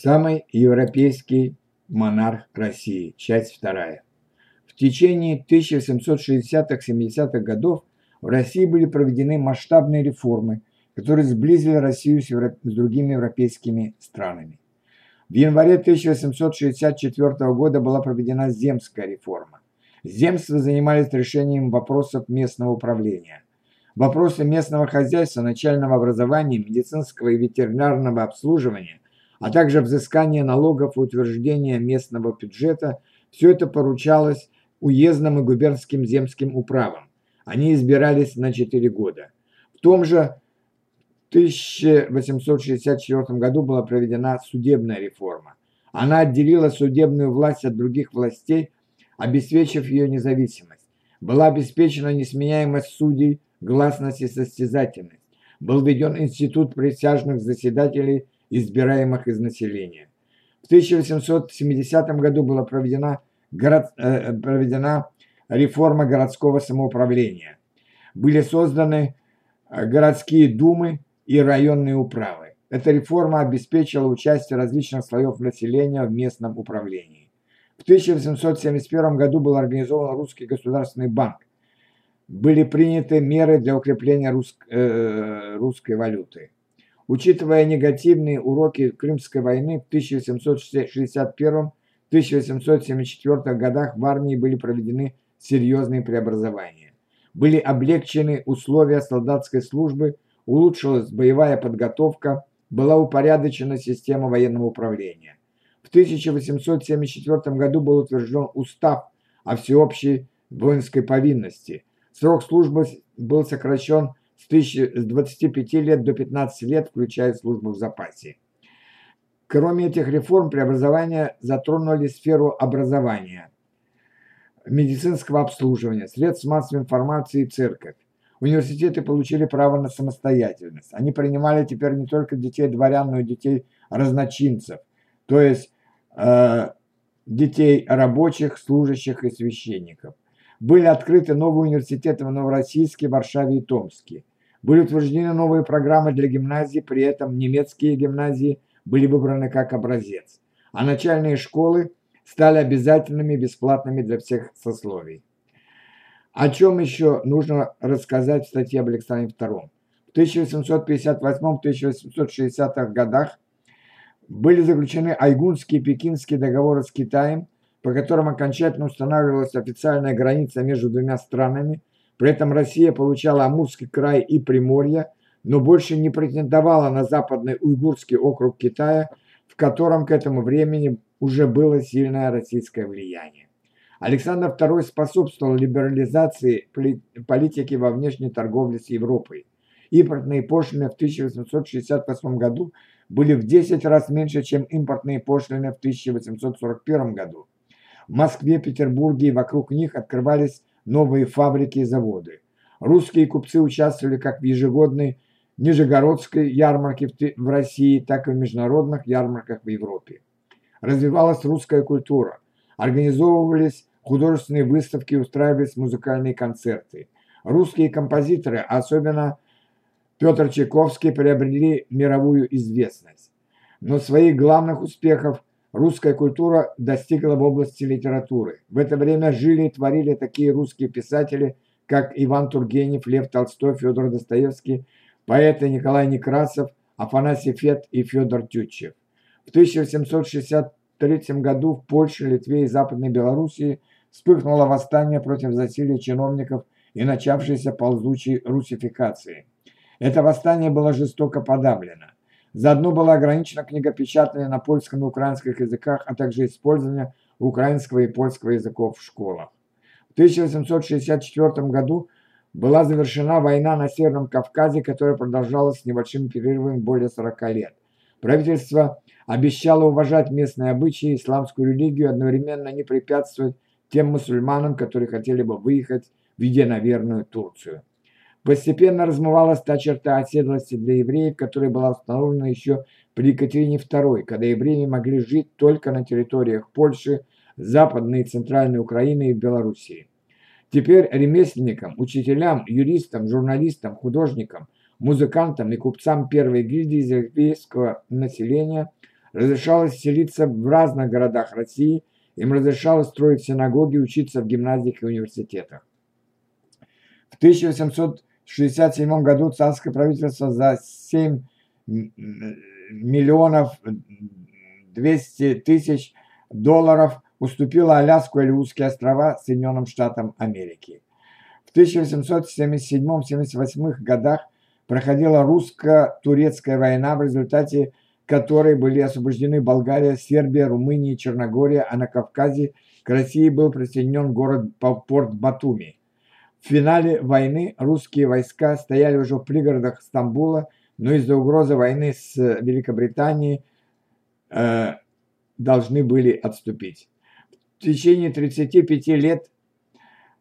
Самый европейский монарх России. Часть вторая. В течение 1760-70-х годов в России были проведены масштабные реформы, которые сблизили Россию с, евро... с другими европейскими странами. В январе 1864 года была проведена земская реформа. Земства занимались решением вопросов местного управления. Вопросы местного хозяйства, начального образования, медицинского и ветеринарного обслуживания а также взыскание налогов и утверждение местного бюджета, все это поручалось уездным и губернским земским управам. Они избирались на 4 года. В том же 1864 году была проведена судебная реформа. Она отделила судебную власть от других властей, обеспечив ее независимость. Была обеспечена несменяемость судей, гласность и состязательность. Был введен институт присяжных заседателей избираемых из населения. В 1870 году была проведена, город, э, проведена реформа городского самоуправления. Были созданы э, городские думы и районные управы. Эта реформа обеспечила участие различных слоев населения в местном управлении. В 1871 году был организован Русский государственный банк. Были приняты меры для укрепления рус, э, русской валюты. Учитывая негативные уроки Крымской войны в 1761-1874 годах в армии были проведены серьезные преобразования. Были облегчены условия солдатской службы, улучшилась боевая подготовка, была упорядочена система военного управления. В 1874 году был утвержден устав о всеобщей воинской повинности. Срок службы был сокращен с, тысячи, с 25 лет до 15 лет, включая службу в запасе. Кроме этих реформ, преобразования затронули сферу образования, медицинского обслуживания, средств массовой информации и церковь. Университеты получили право на самостоятельность. Они принимали теперь не только детей дворян, но и детей разночинцев, то есть э, детей рабочих, служащих и священников. Были открыты новые университеты в Новороссийске, Варшаве и Томске. Были утверждены новые программы для гимназий, при этом немецкие гимназии были выбраны как образец, а начальные школы стали обязательными и бесплатными для всех сословий. О чем еще нужно рассказать в статье об Александре II? В 1858-1860 годах были заключены Айгунские и Пекинские договоры с Китаем, по которым окончательно устанавливалась официальная граница между двумя странами – при этом Россия получала Амурский край и Приморье, но больше не претендовала на западный уйгурский округ Китая, в котором к этому времени уже было сильное российское влияние. Александр II способствовал либерализации политики во внешней торговле с Европой. Импортные пошлины в 1868 году были в 10 раз меньше, чем импортные пошлины в 1841 году. В Москве, Петербурге и вокруг них открывались новые фабрики и заводы. Русские купцы участвовали как в ежегодной Нижегородской ярмарке в России, так и в международных ярмарках в Европе. Развивалась русская культура, организовывались художественные выставки, устраивались музыкальные концерты. Русские композиторы, особенно Петр Чайковский, приобрели мировую известность. Но своих главных успехов русская культура достигла в области литературы. В это время жили и творили такие русские писатели, как Иван Тургенев, Лев Толстой, Федор Достоевский, поэты Николай Некрасов, Афанасий Фет и Федор Тютчев. В 1863 году в Польше, Литве и Западной Белоруссии вспыхнуло восстание против засилия чиновников и начавшейся ползучей русификации. Это восстание было жестоко подавлено. Заодно было ограничено книгопечатание на польском и украинских языках, а также использование украинского и польского языков в школах. В 1864 году была завершена война на Северном Кавказе, которая продолжалась с небольшим перерывом более 40 лет. Правительство обещало уважать местные обычаи, исламскую религию, одновременно не препятствовать тем мусульманам, которые хотели бы выехать в единоверную Турцию. Постепенно размывалась та черта оседлости для евреев, которая была установлена еще при Екатерине II, когда евреи могли жить только на территориях Польши, Западной и Центральной Украины и Белоруссии. Теперь ремесленникам, учителям, юристам, журналистам, художникам, музыкантам и купцам первой гильдии еврейского населения разрешалось селиться в разных городах России, им разрешалось строить синагоги, учиться в гимназиях и университетах. В 1867 году царское правительство за 7 миллионов 200 тысяч долларов уступила Аляску и Алиутские острова Соединенным Штатам Америки. В 1877-78 годах проходила русско-турецкая война, в результате которой были освобождены Болгария, Сербия, Румыния Черногория, а на Кавказе к России был присоединен город порт Батуми. В финале войны русские войска стояли уже в пригородах Стамбула, но из-за угрозы войны с Великобританией э, должны были отступить. В течение 35 лет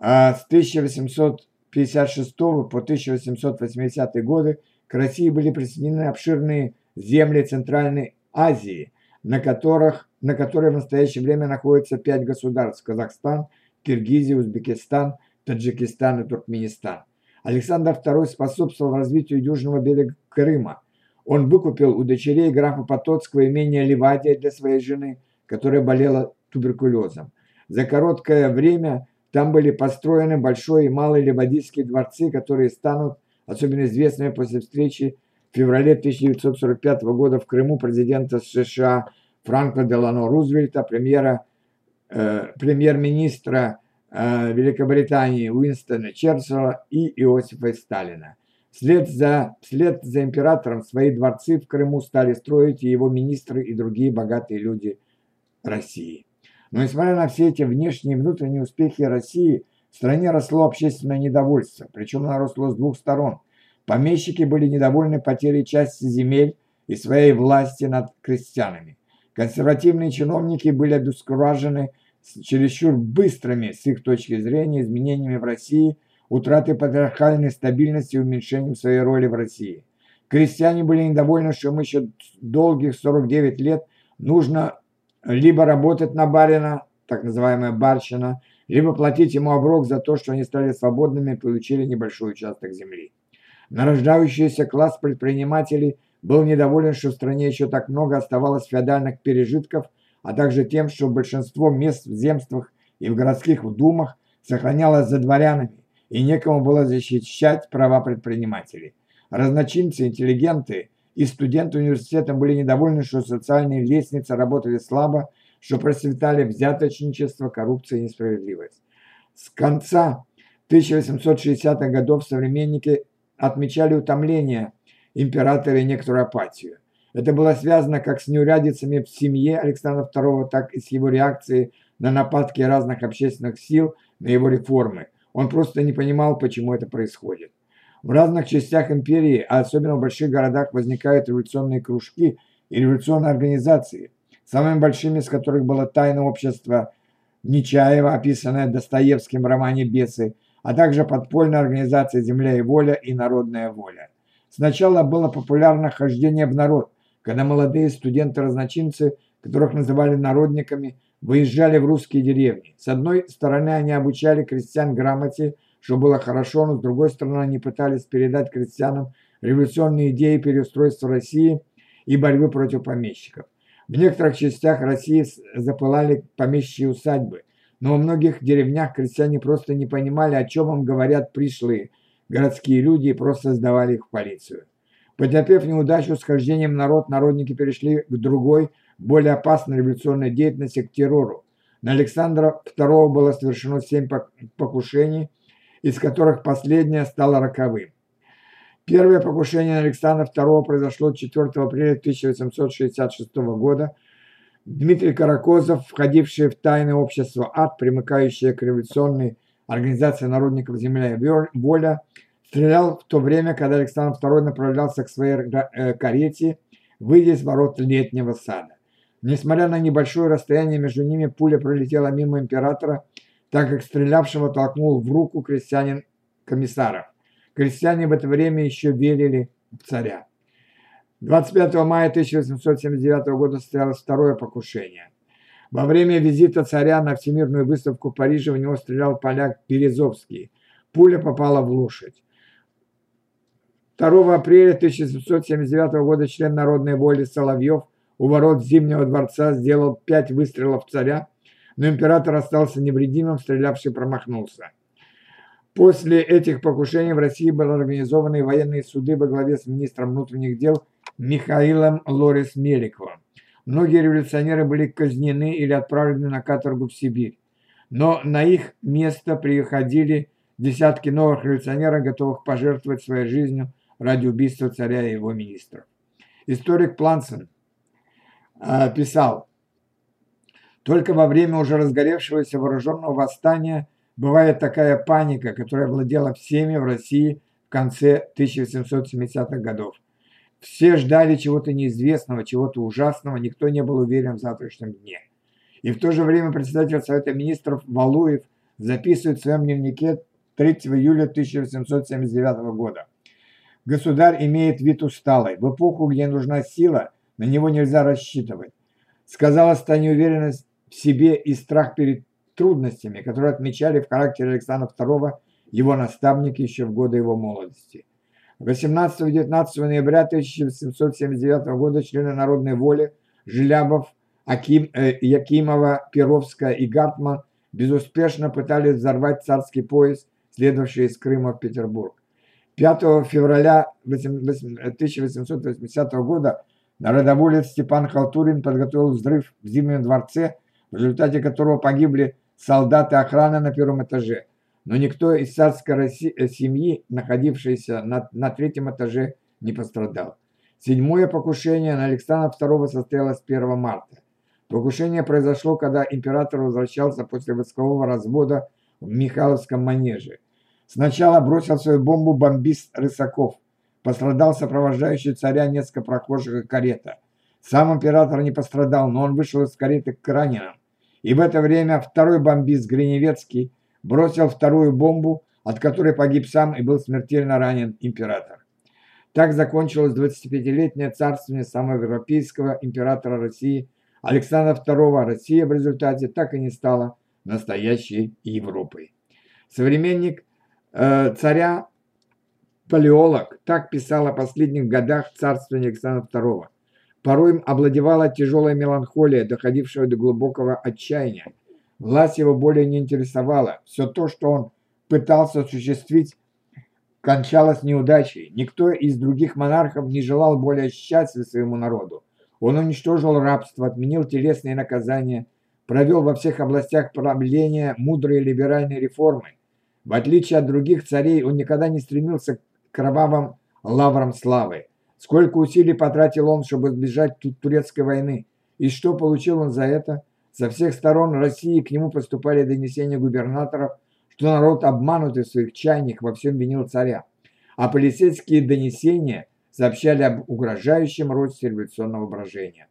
э, с 1856 по 1880 годы к России были присоединены обширные земли Центральной Азии, на, которых, на которые в настоящее время находятся пять государств – Казахстан, Киргизия, Узбекистан, Таджикистан и Туркменистан. Александр II способствовал развитию южного берега Крыма. Он выкупил у дочерей графа Потоцкого имение Ливадия для своей жены, которая болела туберкулезом. За короткое время там были построены большой и малый ливадийские дворцы, которые станут особенно известными после встречи в феврале 1945 года в Крыму президента США Франкла Делано Рузвельта, премьера, э, премьер-министра Великобритании Уинстона Черчилля и Иосифа Сталина. Вслед за, вслед за императором свои дворцы в Крыму стали строить и его министры и другие богатые люди России. Но несмотря на все эти внешние и внутренние успехи России, в стране росло общественное недовольство, причем оно росло с двух сторон – Помещики были недовольны потерей части земель и своей власти над крестьянами. Консервативные чиновники были обескуражены чересчур быстрыми, с их точки зрения, изменениями в России, утратой патриархальной стабильности и уменьшением своей роли в России. Крестьяне были недовольны, что им еще долгих 49 лет нужно либо работать на барина, так называемая барщина, либо платить ему оброк за то, что они стали свободными и получили небольшой участок земли. Нарождающийся класс предпринимателей был недоволен, что в стране еще так много оставалось феодальных пережитков, а также тем, что большинство мест в земствах и в городских думах сохранялось за дворянами, и некому было защищать права предпринимателей. Разночинцы, интеллигенты и студенты университета были недовольны, что социальные лестницы работали слабо, что процветали взяточничество, коррупция и несправедливость. С конца 1860-х годов современники отмечали утомление императора и некоторую апатию. Это было связано как с неурядицами в семье Александра II, так и с его реакцией на нападки разных общественных сил на его реформы. Он просто не понимал, почему это происходит. В разных частях империи, а особенно в больших городах, возникают революционные кружки и революционные организации, самыми большими из которых было тайное общество Нечаева, описанное Достоевским в романе «Бесы», а также подпольная организация «Земля и воля» и «Народная воля». Сначала было популярно хождение в народ, когда молодые студенты-разночинцы, которых называли народниками, выезжали в русские деревни. С одной стороны, они обучали крестьян грамоте, что было хорошо, но с другой стороны, они пытались передать крестьянам революционные идеи переустройства России и борьбы против помещиков. В некоторых частях России запылали помещичьи усадьбы – но во многих деревнях крестьяне просто не понимали, о чем им говорят пришлые городские люди и просто сдавали их в полицию. Потерпев неудачу с хождением народ, народники перешли к другой, более опасной революционной деятельности, к террору. На Александра II было совершено семь покушений, из которых последнее стало роковым. Первое покушение на Александра II произошло 4 апреля 1866 года Дмитрий Каракозов, входивший в тайное общество АД, примыкающее к революционной организации народников «Земля и воля», стрелял в то время, когда Александр II направлялся к своей э, карете, выйдя из ворот летнего сада. Несмотря на небольшое расстояние между ними, пуля пролетела мимо императора, так как стрелявшего толкнул в руку крестьянин комиссаров. Крестьяне в это время еще верили в царя. 25 мая 1879 года состоялось второе покушение. Во время визита царя на Всемирную выставку в Париже в него стрелял поляк Березовский. Пуля попала в лошадь. 2 апреля 1779 года член Народной воли Соловьев у ворот Зимнего дворца сделал пять выстрелов царя, но император остался невредимым, стрелявший промахнулся. После этих покушений в России были организованы военные суды во главе с министром внутренних дел Михаилом Лорис Меликовым. Многие революционеры были казнены или отправлены на каторгу в Сибирь. Но на их место приходили десятки новых революционеров, готовых пожертвовать своей жизнью ради убийства царя и его министров. Историк Плансен э, писал, только во время уже разгоревшегося вооруженного восстания бывает такая паника, которая владела всеми в России в конце 1770-х годов. Все ждали чего-то неизвестного, чего-то ужасного, никто не был уверен в завтрашнем дне. И в то же время председатель Совета Министров Валуев записывает в своем дневнике 3 июля 1879 года. Государь имеет вид усталый. В эпоху, где нужна сила, на него нельзя рассчитывать. Сказалась та неуверенность в себе и страх перед трудностями, которые отмечали в характере Александра II его наставники еще в годы его молодости. 18-19 ноября 1779 года члены Народной воли Желябов, Аким, э, Якимова, Перовская и Гартман безуспешно пытались взорвать царский поезд, следовавший из Крыма в Петербург. 5 февраля 1880 года народоволец Степан Халтурин подготовил взрыв в Зимнем дворце, в результате которого погибли солдаты охраны на первом этаже. Но никто из царской э, семьи, находившейся на, на третьем этаже, не пострадал. Седьмое покушение на Александра II состоялось 1 марта. Покушение произошло, когда император возвращался после войскового развода в Михайловском манеже. Сначала бросил свою бомбу бомбист Рысаков. Пострадал сопровождающий царя несколько прохожих и карета. Сам император не пострадал, но он вышел из кареты к раненым. И в это время второй бомбист Гриневецкий бросил вторую бомбу, от которой погиб сам и был смертельно ранен император. Так закончилось 25-летнее царствование самого европейского императора России Александра II. Россия в результате так и не стала настоящей Европой. Современник царя Палеолог так писал о последних годах царствования Александра II. Порой им овладевала тяжелая меланхолия, доходившая до глубокого отчаяния. Власть его более не интересовала. Все то, что он пытался осуществить, кончалось неудачей. Никто из других монархов не желал более счастья своему народу. Он уничтожил рабство, отменил телесные наказания, провел во всех областях правления мудрые либеральные реформы. В отличие от других царей, он никогда не стремился к кровавым лаврам славы. Сколько усилий потратил он, чтобы избежать турецкой войны. И что получил он за это? Со всех сторон России к нему поступали донесения губернаторов, что народ, обманутый в своих чаяниях, во всем винил царя. А полицейские донесения сообщали об угрожающем росте революционного брожения.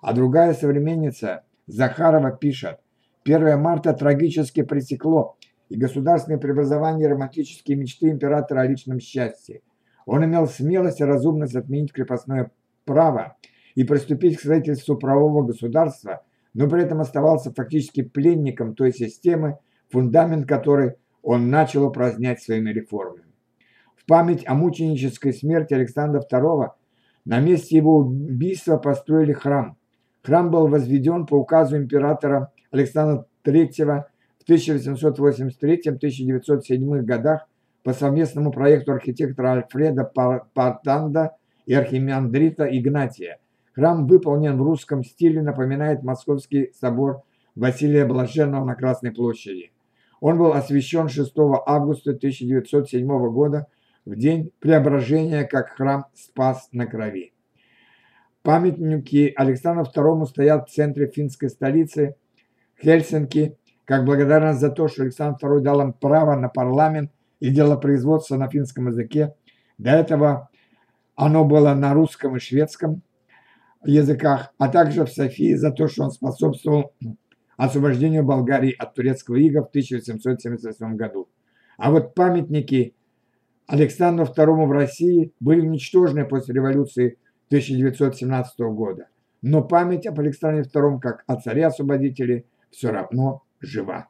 А другая современница Захарова пишет, 1 марта трагически пресекло и государственные преобразования романтические мечты императора о личном счастье. Он имел смелость и разумность отменить крепостное право и приступить к строительству правового государства, но при этом оставался фактически пленником той системы, фундамент которой он начал упразднять своими реформами. В память о мученической смерти Александра II на месте его убийства построили храм. Храм был возведен по указу императора Александра III в 1883-1907 годах по совместному проекту архитектора Альфреда Партанда и архимандрита Игнатия. Храм выполнен в русском стиле, напоминает Московский собор Василия Блаженного на Красной площади. Он был освящен 6 августа 1907 года в день преображения как храм Спас на Крови. Памятники Александру II стоят в центре финской столицы Хельсинки, как благодарность за то, что Александр II дал им право на парламент и делопроизводства на финском языке. До этого оно было на русском и шведском языках, а также в Софии за то, что он способствовал освобождению Болгарии от турецкого ига в 1778 году. А вот памятники Александру II в России были уничтожены после революции 1917 года. Но память об Александре II как о царе-освободителе все равно жива.